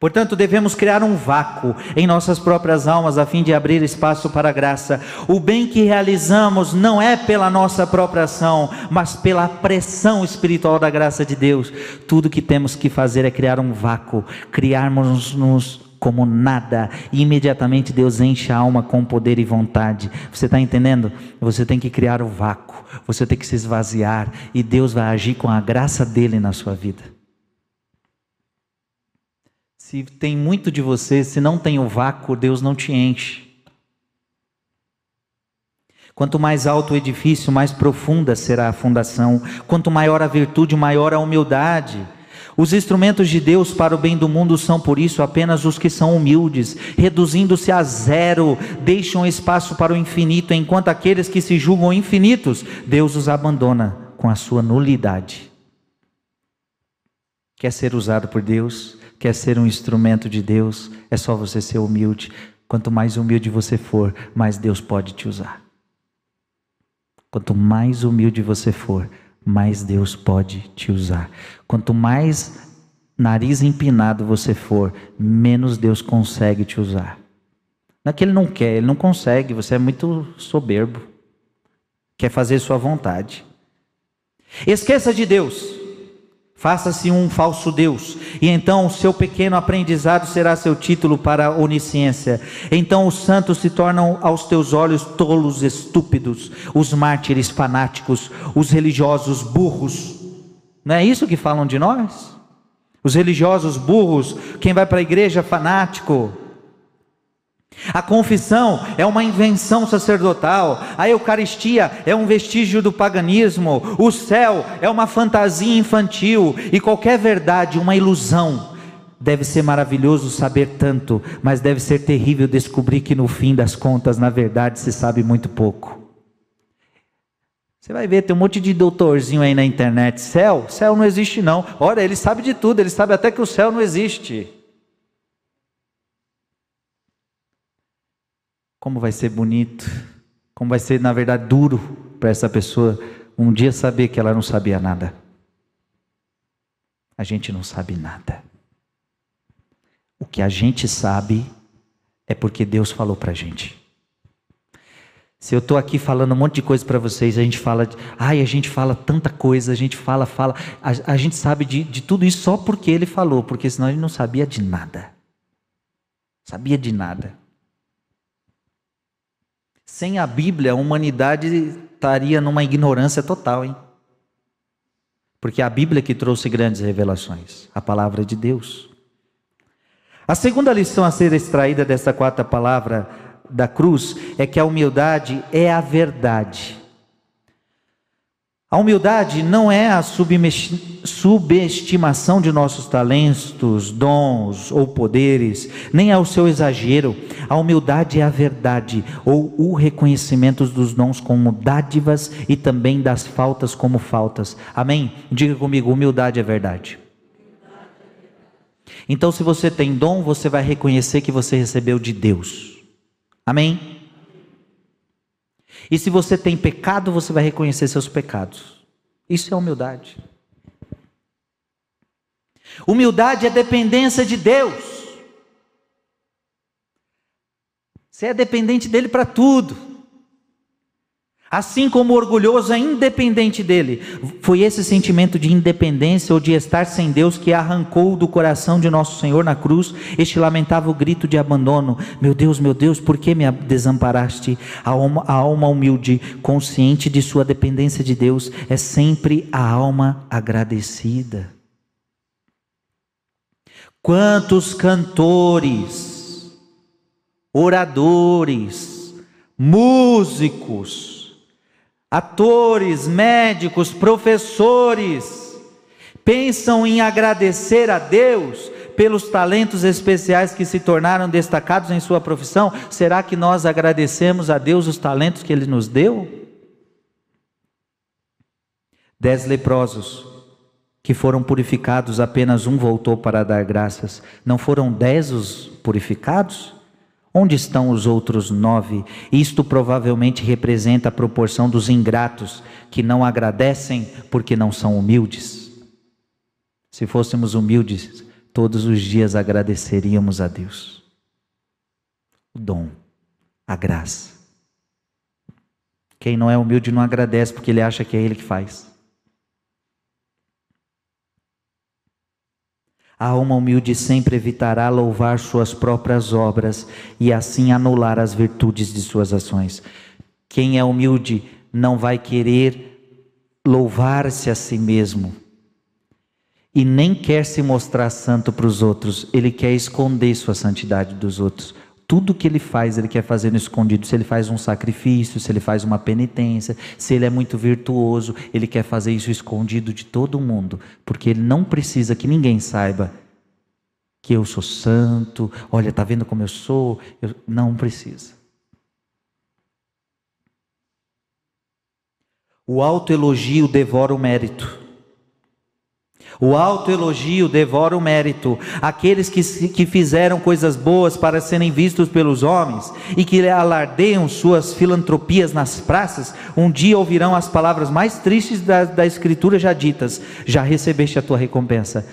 Portanto, devemos criar um vácuo em nossas próprias almas a fim de abrir espaço para a graça. O bem que realizamos não é pela nossa própria ação, mas pela pressão espiritual da graça de Deus. Tudo que temos que fazer é criar um vácuo, criarmos-nos como nada, e imediatamente Deus enche a alma com poder e vontade. Você está entendendo? Você tem que criar o vácuo, você tem que se esvaziar, e Deus vai agir com a graça dele na sua vida. Se tem muito de você, se não tem o vácuo, Deus não te enche. Quanto mais alto o edifício, mais profunda será a fundação. Quanto maior a virtude, maior a humildade. Os instrumentos de Deus para o bem do mundo são, por isso, apenas os que são humildes, reduzindo-se a zero, deixam espaço para o infinito, enquanto aqueles que se julgam infinitos, Deus os abandona com a sua nulidade. Quer ser usado por Deus? Quer ser um instrumento de Deus, é só você ser humilde. Quanto mais humilde você for, mais Deus pode te usar. Quanto mais humilde você for, mais Deus pode te usar. Quanto mais nariz empinado você for, menos Deus consegue te usar. Não é que Ele não quer, Ele não consegue, você é muito soberbo. Quer fazer sua vontade. Esqueça de Deus. Faça-se um falso Deus, e então o seu pequeno aprendizado será seu título para a onisciência. Então os santos se tornam aos teus olhos tolos estúpidos, os mártires fanáticos, os religiosos burros. Não é isso que falam de nós? Os religiosos burros, quem vai para a igreja fanático, a confissão é uma invenção sacerdotal, a Eucaristia é um vestígio do paganismo, o céu é uma fantasia infantil e qualquer verdade uma ilusão. Deve ser maravilhoso saber tanto, mas deve ser terrível descobrir que no fim das contas, na verdade, se sabe muito pouco. Você vai ver, tem um monte de doutorzinho aí na internet. Céu? Céu não existe não. Olha, ele sabe de tudo, ele sabe até que o céu não existe. Como vai ser bonito, como vai ser, na verdade, duro para essa pessoa um dia saber que ela não sabia nada. a gente não sabe nada. O que a gente sabe é porque Deus falou para a gente. Se eu estou aqui falando um monte de coisa para vocês, a gente fala, ai, a gente fala tanta coisa, a gente fala, fala, a, a gente sabe de, de tudo isso só porque ele falou, porque senão gente não sabia de nada. Sabia de nada. Sem a Bíblia, a humanidade estaria numa ignorância total, hein? Porque é a Bíblia que trouxe grandes revelações, a palavra de Deus. A segunda lição a ser extraída dessa quarta palavra da cruz é que a humildade é a verdade. A humildade não é a subestimação de nossos talentos, dons ou poderes, nem é o seu exagero. A humildade é a verdade, ou o reconhecimento dos dons como dádivas e também das faltas como faltas. Amém? Diga comigo: humildade é verdade. Então, se você tem dom, você vai reconhecer que você recebeu de Deus. Amém? E se você tem pecado, você vai reconhecer seus pecados. Isso é humildade. Humildade é dependência de Deus. Você é dependente dele para tudo. Assim como o orgulhoso é independente dele. Foi esse sentimento de independência ou de estar sem Deus que arrancou do coração de nosso Senhor na cruz este lamentável grito de abandono: Meu Deus, meu Deus, por que me desamparaste? A alma, a alma humilde, consciente de sua dependência de Deus, é sempre a alma agradecida. Quantos cantores, oradores, músicos, atores, médicos, professores, pensam em agradecer a Deus pelos talentos especiais que se tornaram destacados em sua profissão, será que nós agradecemos a Deus os talentos que Ele nos deu? Dez leprosos que foram purificados, apenas um voltou para dar graças. Não foram dez os purificados? Onde estão os outros nove? Isto provavelmente representa a proporção dos ingratos que não agradecem porque não são humildes. Se fôssemos humildes, todos os dias agradeceríamos a Deus. O dom, a graça. Quem não é humilde não agradece porque ele acha que é ele que faz. A alma humilde sempre evitará louvar suas próprias obras e assim anular as virtudes de suas ações. Quem é humilde não vai querer louvar-se a si mesmo e nem quer se mostrar santo para os outros, ele quer esconder sua santidade dos outros. Tudo que ele faz, ele quer fazer no escondido. Se ele faz um sacrifício, se ele faz uma penitência, se ele é muito virtuoso, ele quer fazer isso escondido de todo mundo, porque ele não precisa que ninguém saiba que eu sou santo. Olha, tá vendo como eu sou? Eu... Não precisa. O autoelogio devora o mérito. O autoelogio devora o mérito. Aqueles que, que fizeram coisas boas para serem vistos pelos homens e que alardeiam suas filantropias nas praças, um dia ouvirão as palavras mais tristes da, da Escritura já ditas: Já recebeste a tua recompensa.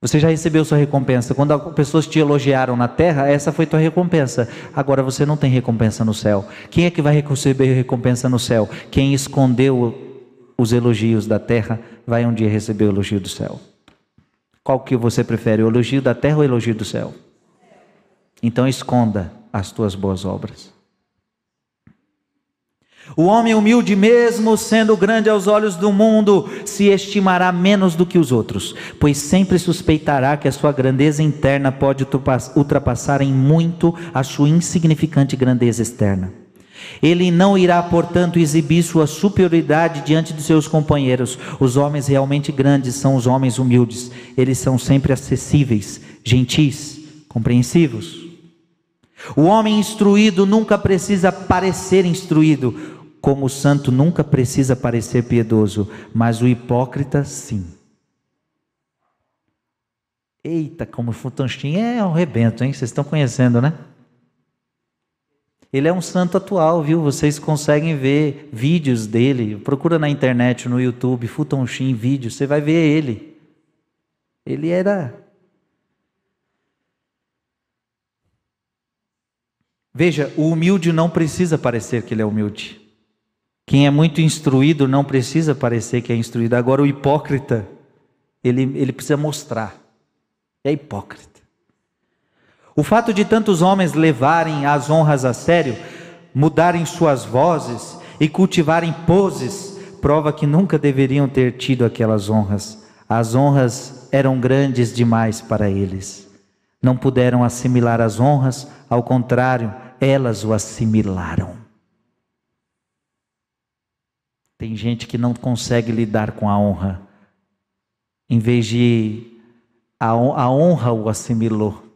Você já recebeu sua recompensa. Quando as pessoas te elogiaram na terra, essa foi tua recompensa. Agora você não tem recompensa no céu. Quem é que vai receber recompensa no céu? Quem escondeu os elogios da terra vai um dia receber o elogio do céu. Qual que você prefere, o elogio da terra ou o elogio do céu? Então esconda as tuas boas obras. O homem humilde, mesmo sendo grande aos olhos do mundo, se estimará menos do que os outros, pois sempre suspeitará que a sua grandeza interna pode ultrapassar em muito a sua insignificante grandeza externa. Ele não irá, portanto, exibir sua superioridade diante de seus companheiros. Os homens realmente grandes são os homens humildes. Eles são sempre acessíveis, gentis, compreensivos. O homem instruído nunca precisa parecer instruído, como o santo nunca precisa parecer piedoso, mas o hipócrita sim. Eita, como o Futanchim é um rebento, hein? Vocês estão conhecendo, né? Ele é um santo atual, viu? Vocês conseguem ver vídeos dele. Procura na internet, no YouTube, Futon Shin vídeo, você vai ver ele. Ele era. Veja, o humilde não precisa parecer que ele é humilde. Quem é muito instruído não precisa parecer que é instruído. Agora, o hipócrita, ele, ele precisa mostrar. É hipócrita. O fato de tantos homens levarem as honras a sério, mudarem suas vozes e cultivarem poses, prova que nunca deveriam ter tido aquelas honras. As honras eram grandes demais para eles. Não puderam assimilar as honras, ao contrário, elas o assimilaram. Tem gente que não consegue lidar com a honra. Em vez de a, honra o assimilou.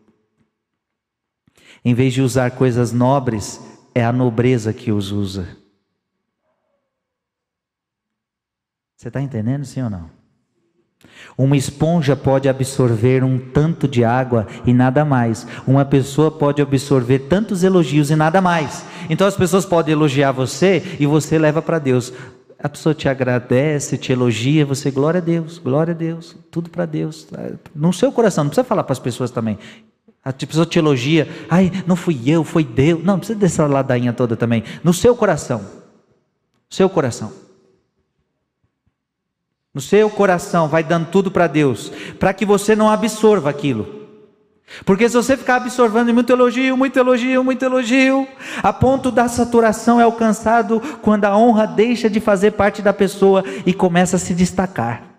Em vez de usar coisas nobres, é a nobreza que os usa. Você está entendendo, sim ou não? Uma esponja pode absorver um tanto de água e nada mais. Uma pessoa pode absorver tantos elogios e nada mais. Então as pessoas podem elogiar você e você leva para Deus. A pessoa te agradece, te elogia, você, glória a Deus, glória a Deus, tudo para Deus. No seu coração, não precisa falar para as pessoas também. A pessoa te elogia, ai, não fui eu, foi Deus. Não, não precisa dessa ladainha toda também. No seu coração. Seu coração. No seu coração, vai dando tudo para Deus, para que você não absorva aquilo. Porque se você ficar absorvendo muito elogio, muito elogio, muito elogio, a ponto da saturação é alcançado quando a honra deixa de fazer parte da pessoa e começa a se destacar.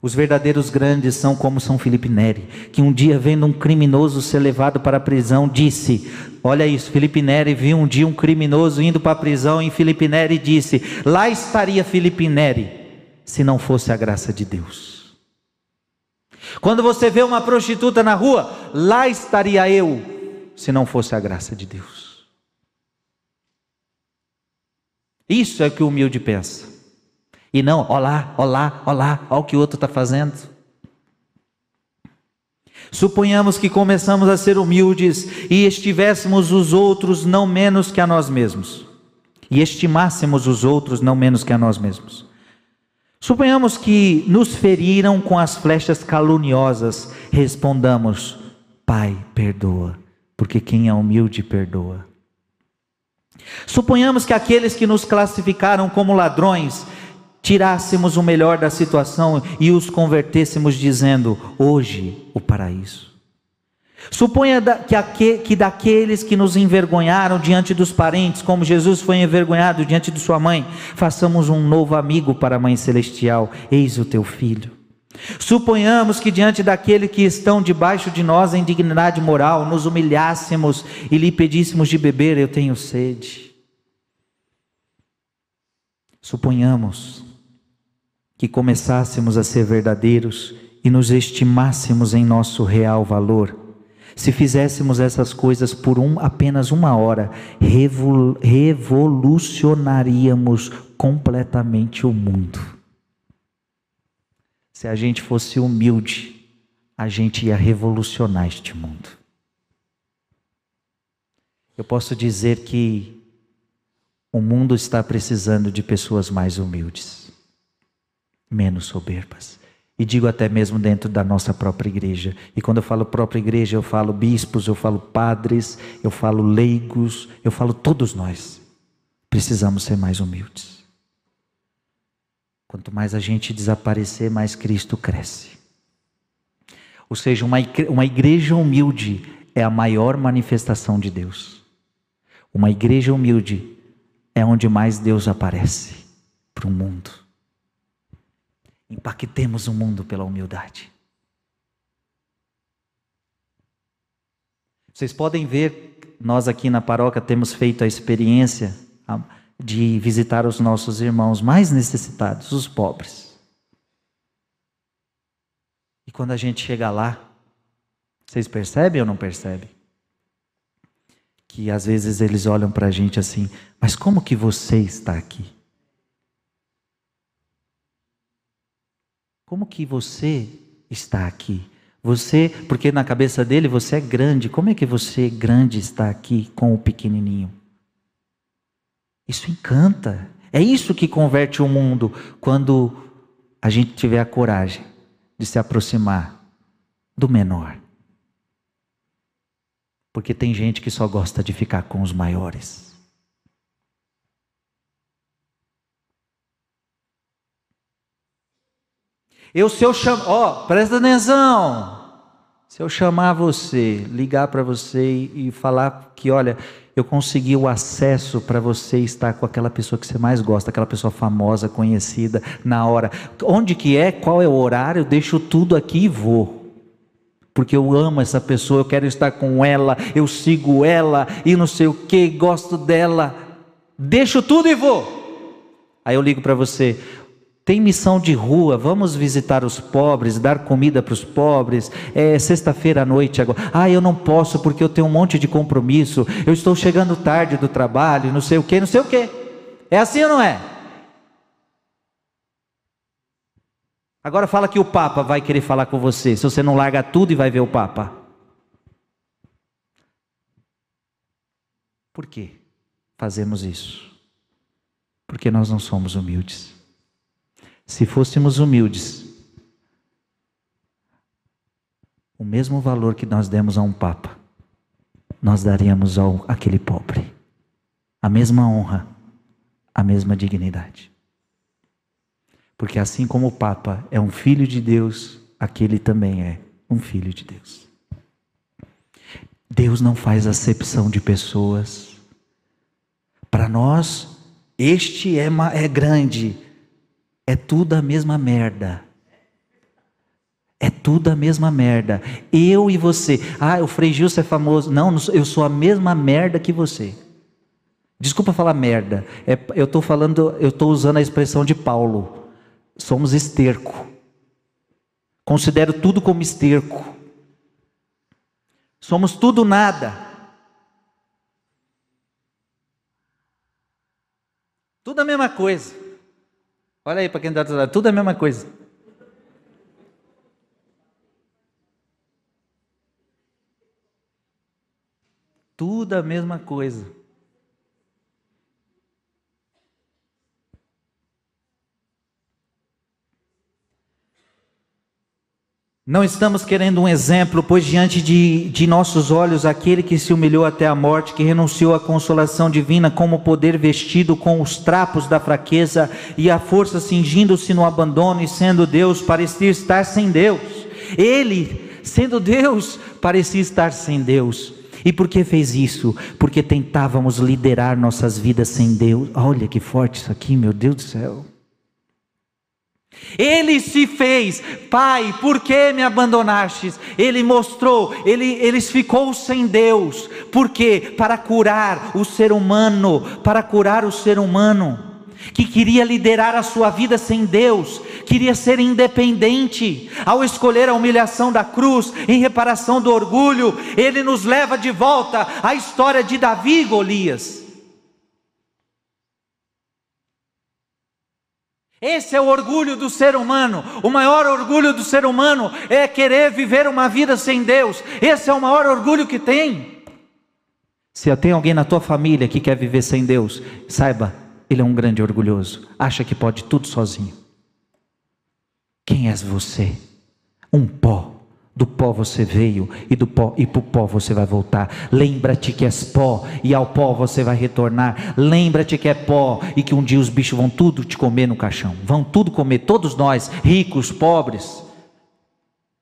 Os verdadeiros grandes são como São Felipe Neri, que um dia vendo um criminoso ser levado para a prisão, disse: Olha isso, Felipe Neri viu um dia um criminoso indo para a prisão e Felipe Neri disse: Lá estaria Felipe Neri, se não fosse a graça de Deus. Quando você vê uma prostituta na rua, lá estaria eu, se não fosse a graça de Deus. Isso é o que o humilde pensa. E não, olá, olá, olá, olha o que o outro está fazendo. Suponhamos que começamos a ser humildes e estivéssemos os outros não menos que a nós mesmos, e estimássemos os outros não menos que a nós mesmos. Suponhamos que nos feriram com as flechas caluniosas, respondamos: Pai, perdoa, porque quem é humilde perdoa. Suponhamos que aqueles que nos classificaram como ladrões, tirássemos o melhor da situação e os convertêssemos dizendo: Hoje o paraíso. Suponha que daqueles que nos envergonharam diante dos parentes, como Jesus foi envergonhado diante de sua mãe, façamos um novo amigo para a Mãe Celestial: Eis o teu filho. Suponhamos que diante daqueles que estão debaixo de nós em dignidade moral, nos humilhássemos e lhe pedíssemos de beber, eu tenho sede. Suponhamos que começássemos a ser verdadeiros e nos estimássemos em nosso real valor se fizéssemos essas coisas por um, apenas uma hora, revol, revolucionaríamos completamente o mundo. Se a gente fosse humilde, a gente ia revolucionar este mundo. Eu posso dizer que o mundo está precisando de pessoas mais humildes, menos soberbas. E digo até mesmo dentro da nossa própria igreja. E quando eu falo própria igreja, eu falo bispos, eu falo padres, eu falo leigos, eu falo todos nós. Precisamos ser mais humildes. Quanto mais a gente desaparecer, mais Cristo cresce. Ou seja, uma igreja humilde é a maior manifestação de Deus. Uma igreja humilde é onde mais Deus aparece para o mundo. Impactemos o mundo pela humildade. Vocês podem ver, nós aqui na paróquia temos feito a experiência de visitar os nossos irmãos mais necessitados, os pobres. E quando a gente chega lá, vocês percebem ou não percebem? Que às vezes eles olham para a gente assim, mas como que você está aqui? Como que você está aqui? Você, porque na cabeça dele você é grande, como é que você grande está aqui com o pequenininho? Isso encanta. É isso que converte o mundo quando a gente tiver a coragem de se aproximar do menor. Porque tem gente que só gosta de ficar com os maiores. Eu, se eu chamar, ó, presta atenção. Se eu chamar você, ligar para você e falar que, olha, eu consegui o acesso para você estar com aquela pessoa que você mais gosta, aquela pessoa famosa, conhecida, na hora. Onde que é? Qual é o horário? Eu deixo tudo aqui e vou. Porque eu amo essa pessoa, eu quero estar com ela, eu sigo ela e não sei o que, gosto dela. Deixo tudo e vou. Aí eu ligo para você: tem missão de rua, vamos visitar os pobres, dar comida para os pobres. É sexta-feira à noite agora. Ah, eu não posso porque eu tenho um monte de compromisso. Eu estou chegando tarde do trabalho, não sei o que, não sei o que. É assim ou não é? Agora fala que o Papa vai querer falar com você, se você não larga tudo e vai ver o Papa. Por que fazemos isso? Porque nós não somos humildes. Se fôssemos humildes, o mesmo valor que nós demos a um papa, nós daríamos ao aquele pobre. A mesma honra, a mesma dignidade. Porque assim como o papa é um filho de Deus, aquele também é um filho de Deus. Deus não faz acepção de pessoas. Para nós, este é, é grande, é tudo a mesma merda. É tudo a mesma merda. Eu e você. Ah, o Frei Gilson é famoso. Não, eu sou a mesma merda que você. Desculpa falar merda. É, eu estou falando, eu estou usando a expressão de Paulo. Somos esterco. Considero tudo como esterco. Somos tudo nada. Tudo a mesma coisa. Olha aí para quem está do lado, tudo é a mesma coisa. Tudo a mesma coisa. Não estamos querendo um exemplo, pois diante de, de, nossos olhos aquele que se humilhou até a morte, que renunciou à consolação divina, como poder vestido com os trapos da fraqueza e a força cingindo-se no abandono e sendo Deus, parecia estar sem Deus. Ele, sendo Deus, parecia estar sem Deus. E por que fez isso? Porque tentávamos liderar nossas vidas sem Deus. Olha que forte isso aqui, meu Deus do céu. Ele se fez, Pai, por que me abandonastes? Ele mostrou, ele, ele ficou sem Deus, por quê? Para curar o ser humano, para curar o ser humano, que queria liderar a sua vida sem Deus, queria ser independente, ao escolher a humilhação da cruz, em reparação do orgulho, ele nos leva de volta à história de Davi e Golias. Esse é o orgulho do ser humano. O maior orgulho do ser humano é querer viver uma vida sem Deus. Esse é o maior orgulho que tem. Se tem alguém na tua família que quer viver sem Deus, saiba, ele é um grande orgulhoso. Acha que pode tudo sozinho. Quem és você? Um pó do pó você veio e do pó e para o pó você vai voltar. Lembra-te que és pó e ao pó você vai retornar. Lembra-te que é pó e que um dia os bichos vão tudo te comer no caixão. Vão tudo comer, todos nós, ricos, pobres.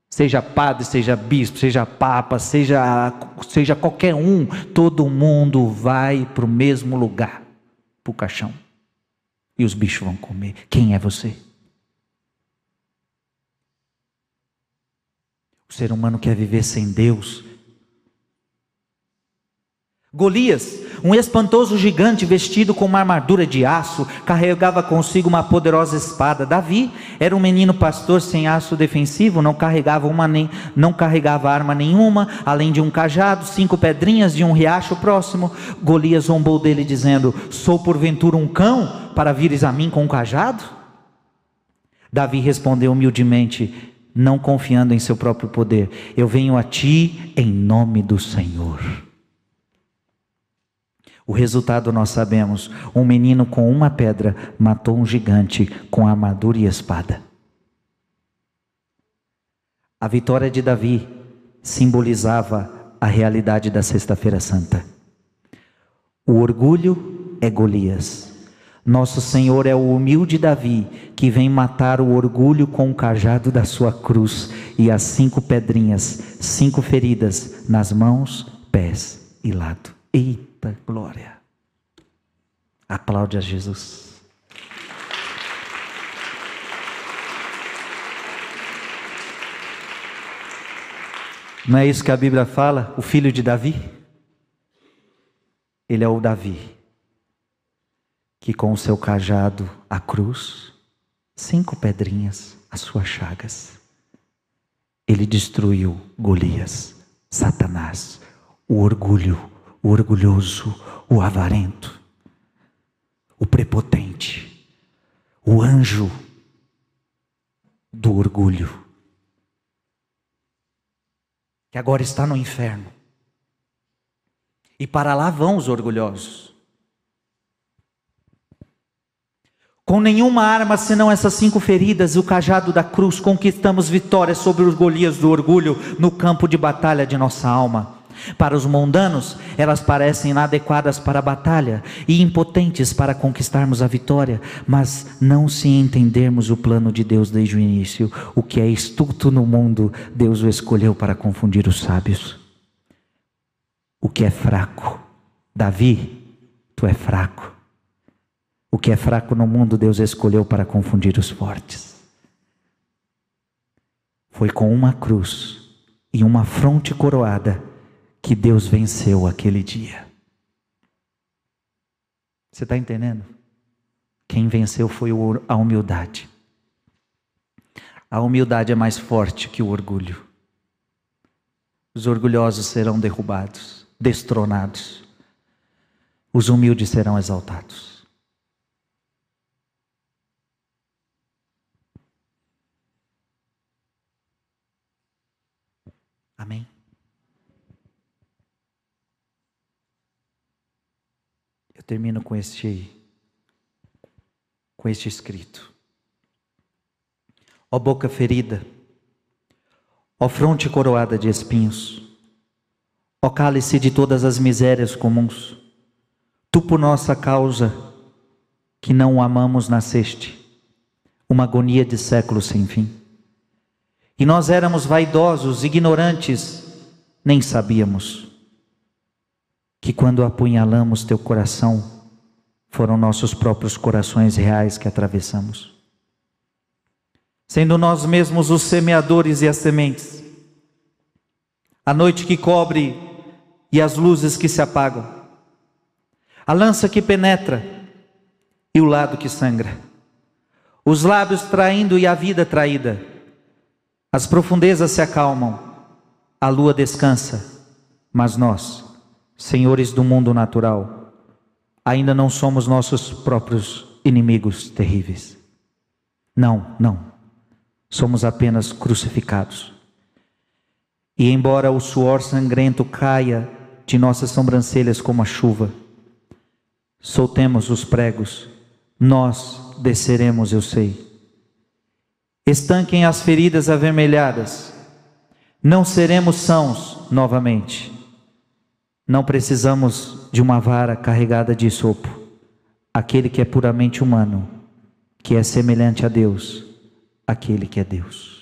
Seja padre, seja bispo, seja papa, seja, seja qualquer um, todo mundo vai para o mesmo lugar, para o caixão. E os bichos vão comer. Quem é você? O ser humano quer viver sem Deus. Golias, um espantoso gigante vestido com uma armadura de aço, carregava consigo uma poderosa espada. Davi era um menino pastor sem aço defensivo, não carregava uma nem não carregava arma nenhuma, além de um cajado, cinco pedrinhas de um riacho próximo. Golias zombou dele dizendo: "Sou porventura um cão para vires a mim com um cajado?" Davi respondeu humildemente: não confiando em seu próprio poder. Eu venho a ti em nome do Senhor. O resultado nós sabemos: um menino com uma pedra matou um gigante com armadura e espada. A vitória de Davi simbolizava a realidade da Sexta-feira Santa. O orgulho é Golias. Nosso Senhor é o humilde Davi que vem matar o orgulho com o cajado da sua cruz e as cinco pedrinhas, cinco feridas nas mãos, pés e lado. Eita glória! Aplaude a Jesus. Não é isso que a Bíblia fala? O filho de Davi? Ele é o Davi, que com o seu cajado, a cruz, cinco pedrinhas, as suas chagas, ele destruiu Golias, Satanás, o orgulho, o orgulhoso, o avarento, o prepotente, o anjo do orgulho que agora está no inferno. E para lá vão os orgulhosos. Com nenhuma arma senão essas cinco feridas e o cajado da cruz, conquistamos vitória sobre os Golias do orgulho no campo de batalha de nossa alma. Para os mundanos, elas parecem inadequadas para a batalha e impotentes para conquistarmos a vitória, mas não se entendermos o plano de Deus desde o início, o que é estulto no mundo, Deus o escolheu para confundir os sábios. O que é fraco, Davi, tu é fraco. O que é fraco no mundo, Deus escolheu para confundir os fortes. Foi com uma cruz e uma fronte coroada que Deus venceu aquele dia. Você está entendendo? Quem venceu foi a humildade. A humildade é mais forte que o orgulho. Os orgulhosos serão derrubados, destronados. Os humildes serão exaltados. Amém? Termino com este com este escrito. Ó boca ferida, ó fronte coroada de espinhos, ó cálice de todas as misérias comuns, tu por nossa causa, que não o amamos, nasceste, uma agonia de séculos sem fim. E nós éramos vaidosos, ignorantes, nem sabíamos que quando apunhalamos teu coração, foram nossos próprios corações reais que atravessamos. Sendo nós mesmos os semeadores e as sementes, a noite que cobre e as luzes que se apagam, a lança que penetra e o lado que sangra, os lábios traindo e a vida traída, as profundezas se acalmam, a lua descansa, mas nós, senhores do mundo natural, ainda não somos nossos próprios inimigos terríveis. Não, não. Somos apenas crucificados. E embora o suor sangrento caia de nossas sobrancelhas como a chuva, soltemos os pregos, nós desceremos, eu sei. Estanquem as feridas avermelhadas, não seremos sãos novamente não precisamos de uma vara carregada de sopo. Aquele que é puramente humano, que é semelhante a Deus, aquele que é Deus.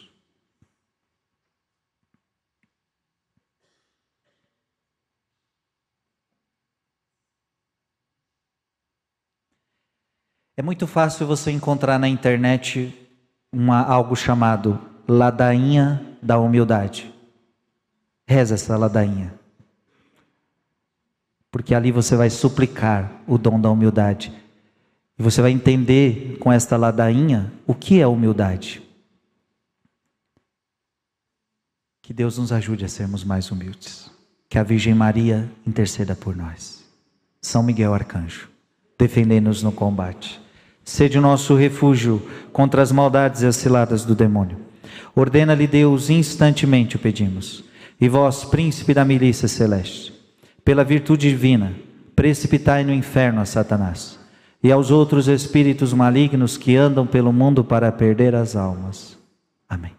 É muito fácil você encontrar na internet uma, algo chamado ladainha da humildade. Reza essa ladainha porque ali você vai suplicar o dom da humildade. E você vai entender com esta ladainha o que é humildade. Que Deus nos ajude a sermos mais humildes. Que a Virgem Maria interceda por nós. São Miguel Arcanjo, defendei-nos no combate. Sede o nosso refúgio contra as maldades e as ciladas do demônio. Ordena-lhe Deus instantemente o pedimos. E vós, príncipe da milícia celeste, pela virtude divina, precipitai no inferno a Satanás e aos outros espíritos malignos que andam pelo mundo para perder as almas. Amém.